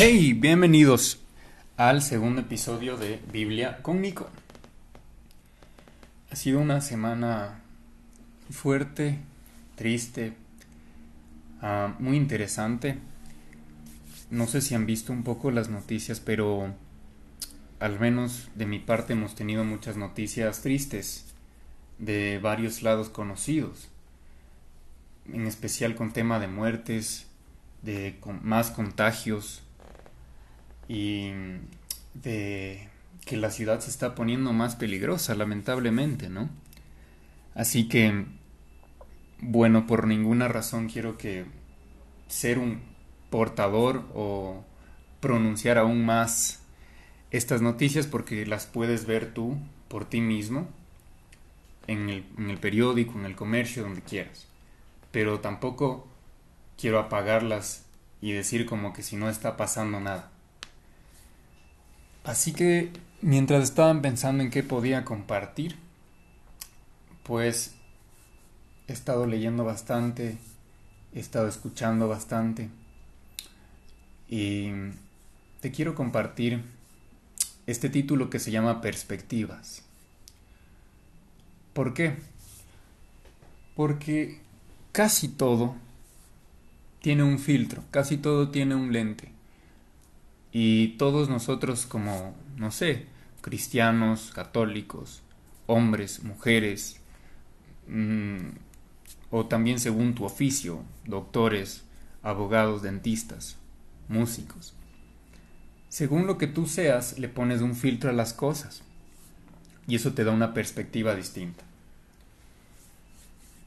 Hey, bienvenidos al segundo episodio de Biblia con Nico. Ha sido una semana fuerte, triste, ah, muy interesante. No sé si han visto un poco las noticias, pero al menos de mi parte hemos tenido muchas noticias tristes de varios lados conocidos, en especial con tema de muertes, de más contagios y de que la ciudad se está poniendo más peligrosa, lamentablemente, ¿no? Así que, bueno, por ninguna razón quiero que ser un portador o pronunciar aún más estas noticias porque las puedes ver tú por ti mismo en el, en el periódico, en el comercio, donde quieras. Pero tampoco quiero apagarlas y decir como que si no está pasando nada. Así que mientras estaban pensando en qué podía compartir, pues he estado leyendo bastante, he estado escuchando bastante y te quiero compartir este título que se llama Perspectivas. ¿Por qué? Porque casi todo tiene un filtro, casi todo tiene un lente. Y todos nosotros como, no sé, cristianos, católicos, hombres, mujeres, mm, o también según tu oficio, doctores, abogados, dentistas, músicos. Según lo que tú seas, le pones un filtro a las cosas. Y eso te da una perspectiva distinta.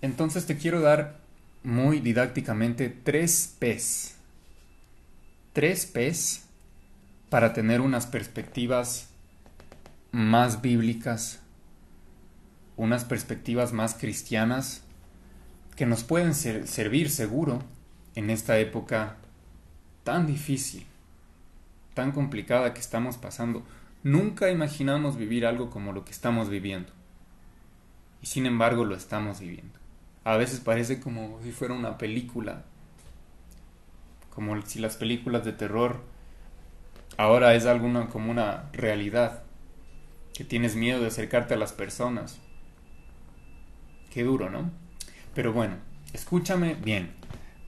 Entonces te quiero dar muy didácticamente tres P's. Tres P's para tener unas perspectivas más bíblicas, unas perspectivas más cristianas que nos pueden servir seguro en esta época tan difícil, tan complicada que estamos pasando. Nunca imaginamos vivir algo como lo que estamos viviendo. Y sin embargo lo estamos viviendo. A veces parece como si fuera una película. Como si las películas de terror ahora es alguna como una realidad, que tienes miedo de acercarte a las personas. Qué duro, ¿no? Pero bueno, escúchame bien,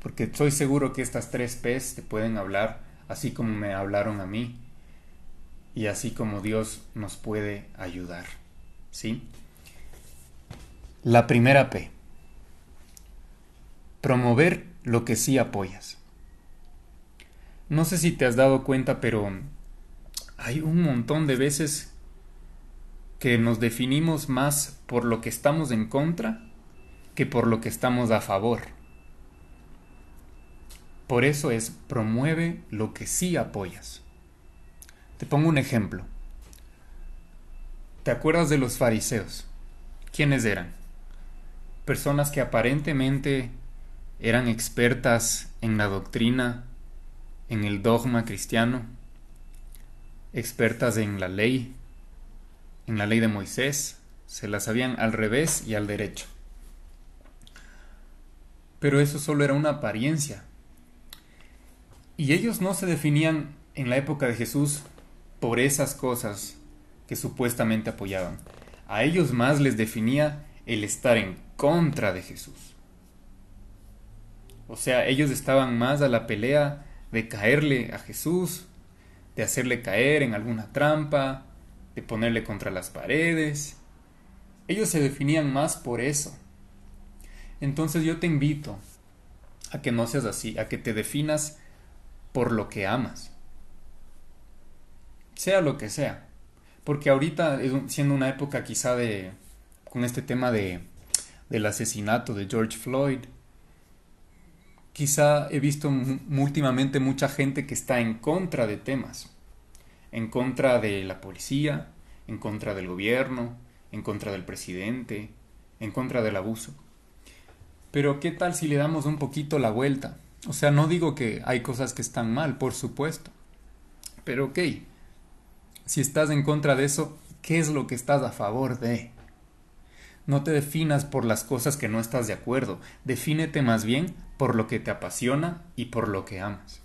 porque estoy seguro que estas tres P's te pueden hablar así como me hablaron a mí y así como Dios nos puede ayudar. ¿Sí? La primera P. Promover lo que sí apoyas. No sé si te has dado cuenta, pero hay un montón de veces que nos definimos más por lo que estamos en contra que por lo que estamos a favor. Por eso es promueve lo que sí apoyas. Te pongo un ejemplo. ¿Te acuerdas de los fariseos? ¿Quiénes eran? Personas que aparentemente eran expertas en la doctrina en el dogma cristiano, expertas en la ley, en la ley de Moisés, se la sabían al revés y al derecho. Pero eso solo era una apariencia. Y ellos no se definían en la época de Jesús por esas cosas que supuestamente apoyaban. A ellos más les definía el estar en contra de Jesús. O sea, ellos estaban más a la pelea de caerle a Jesús, de hacerle caer en alguna trampa, de ponerle contra las paredes. Ellos se definían más por eso. Entonces yo te invito a que no seas así, a que te definas por lo que amas. Sea lo que sea. Porque ahorita, siendo una época quizá de, con este tema de, del asesinato de George Floyd, quizá he visto últimamente mucha gente que está en contra de temas, en contra de la policía, en contra del gobierno, en contra del presidente, en contra del abuso. Pero ¿qué tal si le damos un poquito la vuelta? O sea, no digo que hay cosas que están mal, por supuesto. Pero ok, si estás en contra de eso, ¿qué es lo que estás a favor de? No te definas por las cosas que no estás de acuerdo, defínete más bien por lo que te apasiona y por lo que amas.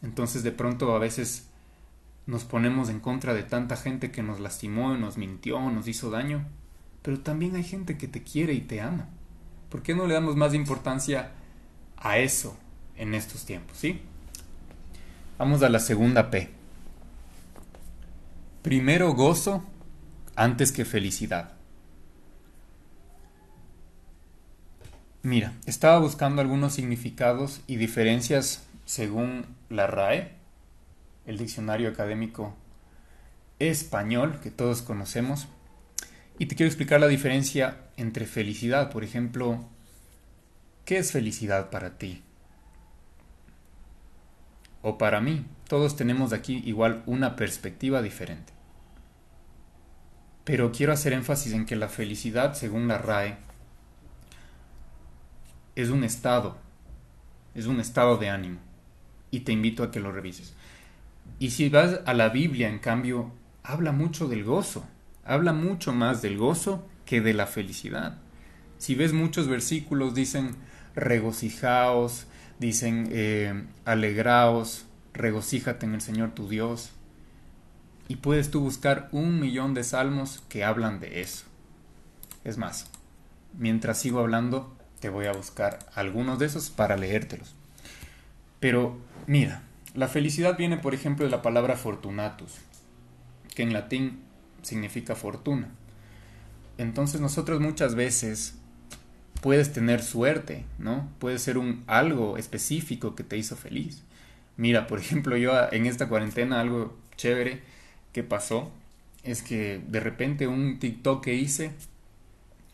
Entonces de pronto a veces nos ponemos en contra de tanta gente que nos lastimó, nos mintió, nos hizo daño, pero también hay gente que te quiere y te ama. ¿Por qué no le damos más importancia a eso en estos tiempos, sí? Vamos a la segunda P. Primero gozo antes que felicidad. Mira, estaba buscando algunos significados y diferencias según la RAE, el diccionario académico español que todos conocemos, y te quiero explicar la diferencia entre felicidad. Por ejemplo, ¿qué es felicidad para ti? O para mí. Todos tenemos aquí igual una perspectiva diferente. Pero quiero hacer énfasis en que la felicidad, según la RAE, es un estado, es un estado de ánimo. Y te invito a que lo revises. Y si vas a la Biblia, en cambio, habla mucho del gozo, habla mucho más del gozo que de la felicidad. Si ves muchos versículos, dicen regocijaos, dicen eh, alegraos, regocíjate en el Señor tu Dios. Y puedes tú buscar un millón de salmos que hablan de eso. Es más, mientras sigo hablando, te voy a buscar algunos de esos para leértelos. Pero mira, la felicidad viene por ejemplo de la palabra fortunatus, que en latín significa fortuna. Entonces nosotros muchas veces puedes tener suerte, ¿no? Puede ser un algo específico que te hizo feliz. Mira, por ejemplo, yo en esta cuarentena algo chévere que pasó es que de repente un TikTok que hice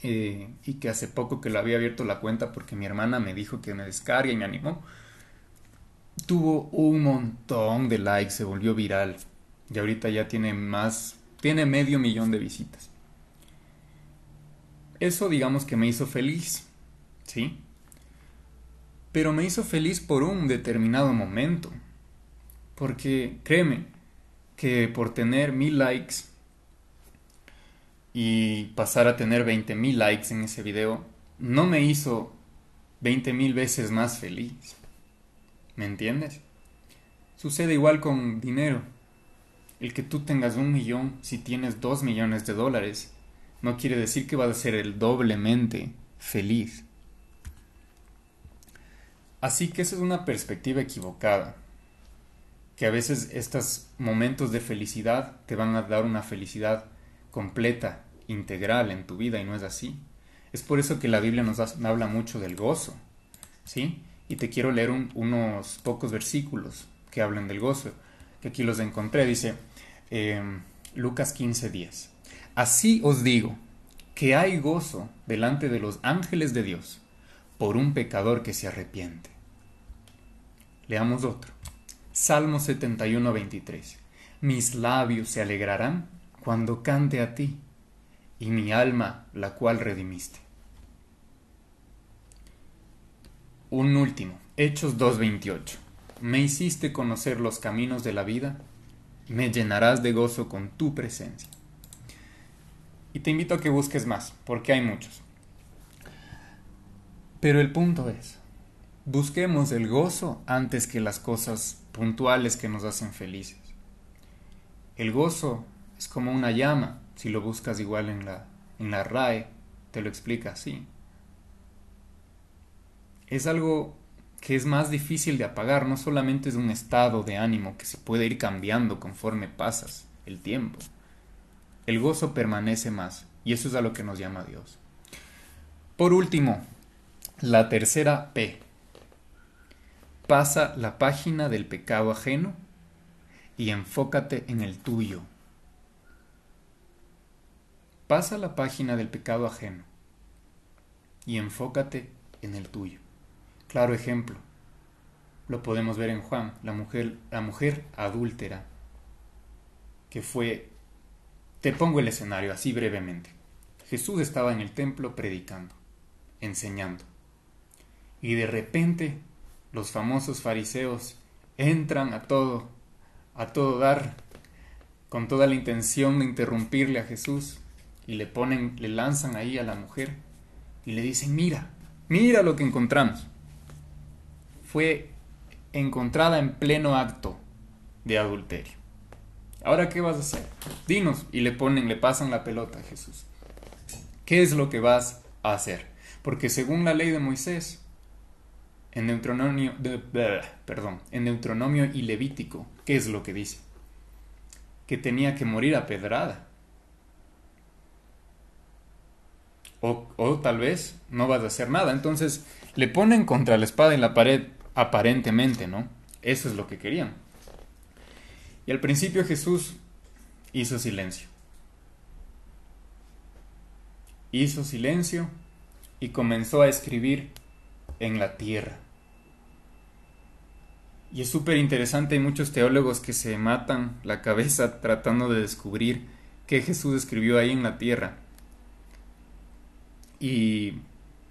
eh, y que hace poco que lo había abierto la cuenta porque mi hermana me dijo que me descargue y me animó, tuvo un montón de likes, se volvió viral y ahorita ya tiene más, tiene medio millón de visitas. Eso digamos que me hizo feliz, ¿sí? Pero me hizo feliz por un determinado momento, porque créeme que por tener mil likes y pasar a tener 20.000 likes en ese video no me hizo 20.000 veces más feliz. ¿Me entiendes? Sucede igual con dinero. El que tú tengas un millón si tienes dos millones de dólares no quiere decir que vas a ser el doblemente feliz. Así que esa es una perspectiva equivocada. Que a veces estos momentos de felicidad te van a dar una felicidad completa, integral en tu vida y no es así. Es por eso que la Biblia nos habla mucho del gozo, ¿sí? Y te quiero leer unos pocos versículos que hablan del gozo, que aquí los encontré, dice eh, Lucas 15:10. Así os digo, que hay gozo delante de los ángeles de Dios por un pecador que se arrepiente. Leamos otro. Salmo 71:23. Mis labios se alegrarán cuando cante a ti, y mi alma la cual redimiste. Un último, Hechos 2.28. Me hiciste conocer los caminos de la vida, me llenarás de gozo con tu presencia. Y te invito a que busques más, porque hay muchos. Pero el punto es, busquemos el gozo antes que las cosas puntuales que nos hacen felices. El gozo es como una llama, si lo buscas igual en la, en la RAE, te lo explica así. Es algo que es más difícil de apagar, no solamente es un estado de ánimo que se puede ir cambiando conforme pasas el tiempo. El gozo permanece más, y eso es a lo que nos llama Dios. Por último, la tercera P. Pasa la página del pecado ajeno y enfócate en el tuyo. Pasa la página del pecado ajeno y enfócate en el tuyo. Claro ejemplo, lo podemos ver en Juan, la mujer, la mujer adúltera, que fue, te pongo el escenario así brevemente. Jesús estaba en el templo predicando, enseñando, y de repente los famosos fariseos entran a todo, a todo dar, con toda la intención de interrumpirle a Jesús y le ponen, le lanzan ahí a la mujer y le dicen, mira, mira lo que encontramos. Fue encontrada en pleno acto de adulterio. Ahora, ¿qué vas a hacer? Dinos. Y le ponen, le pasan la pelota a Jesús. ¿Qué es lo que vas a hacer? Porque según la ley de Moisés, en Deuteronomio, perdón, en Deuteronomio y Levítico, ¿qué es lo que dice? Que tenía que morir a pedrada. O, o, tal vez no vas a hacer nada. Entonces le ponen contra la espada en la pared, aparentemente, ¿no? Eso es lo que querían. Y al principio Jesús hizo silencio. Hizo silencio y comenzó a escribir en la tierra. Y es súper interesante, hay muchos teólogos que se matan la cabeza tratando de descubrir qué Jesús escribió ahí en la tierra. Y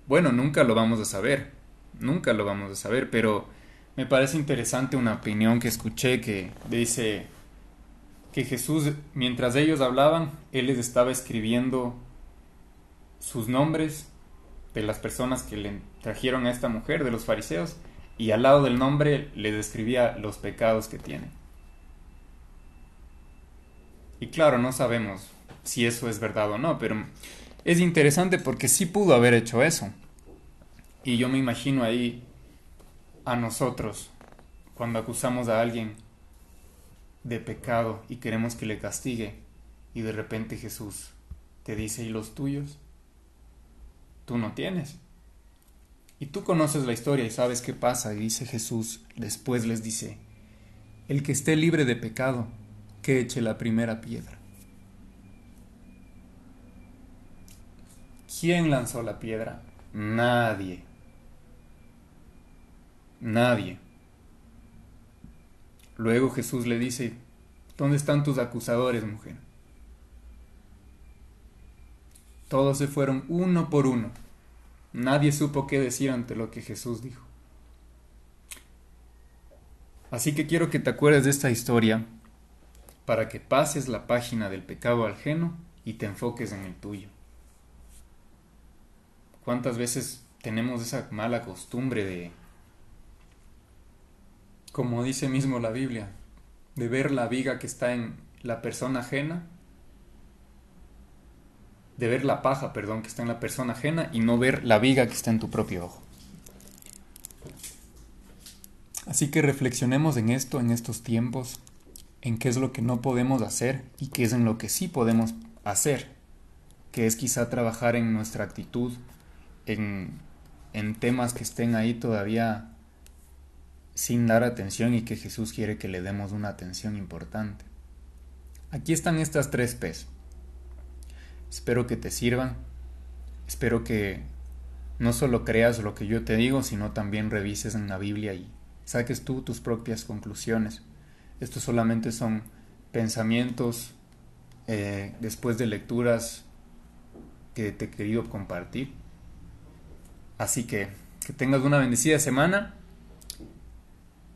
bueno, nunca lo vamos a saber, nunca lo vamos a saber, pero me parece interesante una opinión que escuché que dice que Jesús, mientras ellos hablaban, Él les estaba escribiendo sus nombres de las personas que le trajeron a esta mujer, de los fariseos, y al lado del nombre le describía los pecados que tiene. Y claro, no sabemos si eso es verdad o no, pero es interesante porque sí pudo haber hecho eso. Y yo me imagino ahí a nosotros, cuando acusamos a alguien de pecado y queremos que le castigue, y de repente Jesús te dice, ¿y los tuyos? Tú no tienes. Y tú conoces la historia y sabes qué pasa. Y dice Jesús, después les dice, el que esté libre de pecado, que eche la primera piedra. ¿Quién lanzó la piedra? Nadie. Nadie. Luego Jesús le dice, ¿dónde están tus acusadores, mujer? Todos se fueron uno por uno. Nadie supo qué decir ante lo que Jesús dijo. Así que quiero que te acuerdes de esta historia para que pases la página del pecado ajeno y te enfoques en el tuyo. ¿Cuántas veces tenemos esa mala costumbre de, como dice mismo la Biblia, de ver la viga que está en la persona ajena de ver la paja, perdón, que está en la persona ajena y no ver la viga que está en tu propio ojo. Así que reflexionemos en esto, en estos tiempos, en qué es lo que no podemos hacer y qué es en lo que sí podemos hacer, que es quizá trabajar en nuestra actitud, en, temas que estén ahí todavía sin dar atención y que Jesús quiere que le demos una atención importante. Aquí están estas tres P's. Espero que te sirvan. Espero que no solo creas lo que yo te digo, sino también revises en la Biblia y saques tú tus propias conclusiones. Estos solamente son pensamientos eh, después de lecturas que te he querido compartir. Así que que tengas una bendecida semana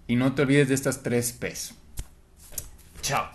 y no te olvides de estas tres P's. Chao.